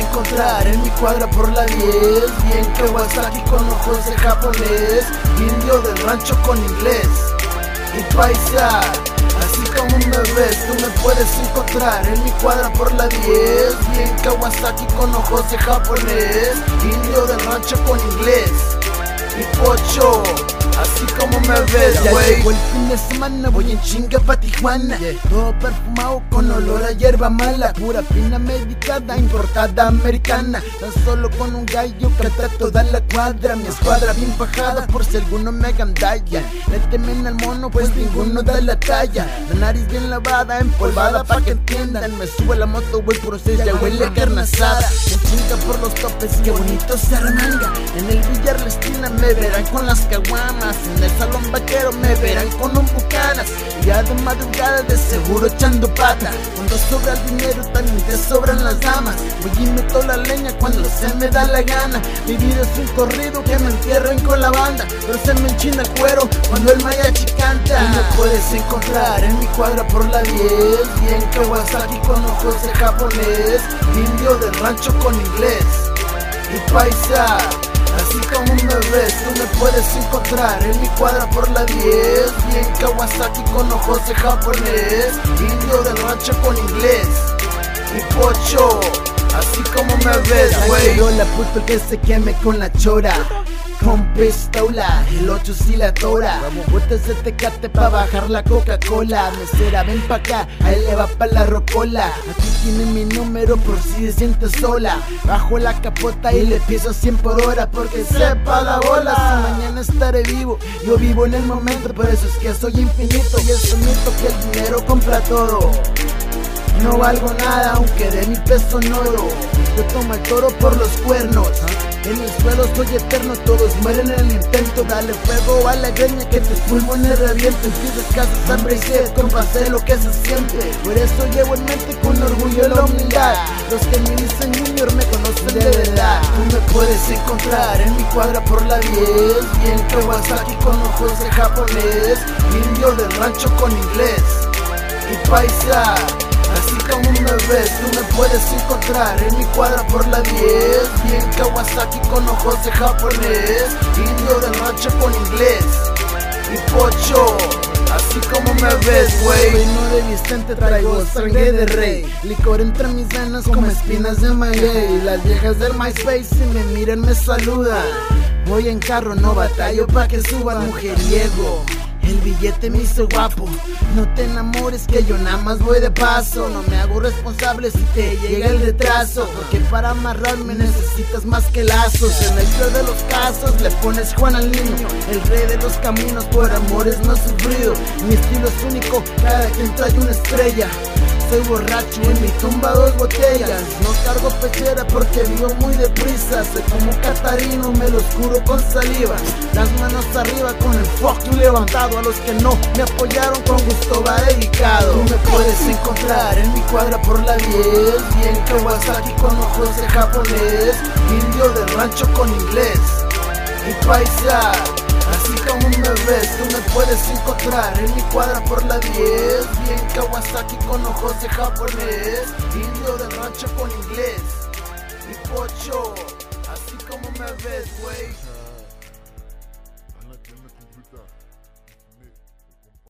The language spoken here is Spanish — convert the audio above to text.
encontrar en mi cuadra por la 10 Bien Kawasaki con ojos de japonés Indio del rancho con inglés. Y paisa Así como me ves, tú me puedes encontrar en mi cuadra por la 10 Bien Kawasaki con ojos de japonés Indio del rancho con inglés Y pocho Así como me ves, Ya llegó el fin de semana, voy en chinga pa' Tijuana. Todo perfumado con olor a hierba mala Pura fina medicada, importada americana. Tan solo con un gallo canta toda la cuadra. Mi escuadra bien bajada por si alguno me agandalla Le temen al mono pues ninguno da la talla. La nariz bien lavada, empolvada pa' que entiendan. Me sube la moto, güey, por ustedes ya huele carne asada En chinga por los topes, qué bonito se armanga. En el billar la esquina me verán con las caguamas. En el salón vaquero me verán con un bucanas. Y ya de madrugada de seguro echando pata Cuando sobra el dinero también te sobran las damas. Voy y meto la leña cuando se me da la gana. Mi vida es un corrido que me entierren con la banda. Pero se me enchina cuero cuando el mariachi canta Tú me puedes encontrar en mi cuadra por la 10 Bien Kawasaki con ojos de japonés. Indio del rancho con inglés. Y paisa Así como me ves, tú me puedes encontrar en mi cuadra por la 10 Bien Kawasaki con ojos de japonés Indio del rancho con inglés Y pocho Así como me ves, güey. la puto que se queme con la chora con pistola, el 8 sí la tora. Vueltas de tecate pa' bajar la Coca-Cola. Mesera, ven pa' acá, ahí le va pa' la rocola. Aquí tiene mi número por si se siente sola. Bajo la capota y le piso 100 por hora Porque sepa la bola, si mañana estaré vivo Yo vivo en el momento, por eso es que soy infinito Y es un mito que el dinero compra todo no valgo nada aunque de mi peso en oro Yo tomo el toro por los cuernos En el suelo soy eterno, todos mueren en el intento. Dale fuego a la greña que tus pulmones revienten. Si descansas hambre y sed, compa, sé lo que se siente. Por eso llevo en mente con orgullo la humildad. Los que me dicen junior me conocen de verdad. Tú me puedes encontrar en mi cuadra por la 10 Bien Kawasaki con ojos de japonés Indio del rancho con inglés. Y paisa Así como me ves, tú me puedes encontrar en mi cuadra por la 10 Bien Kawasaki con ojos de japonés Indio del rancho con inglés Y pocho. Así como me ves, güey. Reino de Vicente traigo sangre de rey. Licor entre mis venas como espinas de maguey. Las viejas del MySpace si me miran me saludan. Voy en carro, no batallo pa' que suban mujeriego el billete me hizo guapo. No te enamores que yo nada más voy de paso. No me hago responsable si te llega el retraso Porque para amarrarme necesitas más que lazos. En el peor de los casos le pones Juan al niño El rey de los caminos por amores no sufrido. Mi estilo es único, cada quien trae una estrella soy borracho en mi tumba dos botellas. No cargo pechera porque vivo muy deprisa. Soy como Catarino, me lo oscuro con saliva. Las manos arriba con el fuck levantado. A los que no me apoyaron con gusto va dedicado. Tú me puedes encontrar en mi cuadra por la 10 Bien Kawasaki con ojos de japonés. Indio del rancho con inglés. Y paisa Así como me ves, tú me puedes encontrar en mi cuadra por la 10 Bien Kawasaki con ojos de japonés Indio del rancho con inglés Y pocho. Así como me ves, güey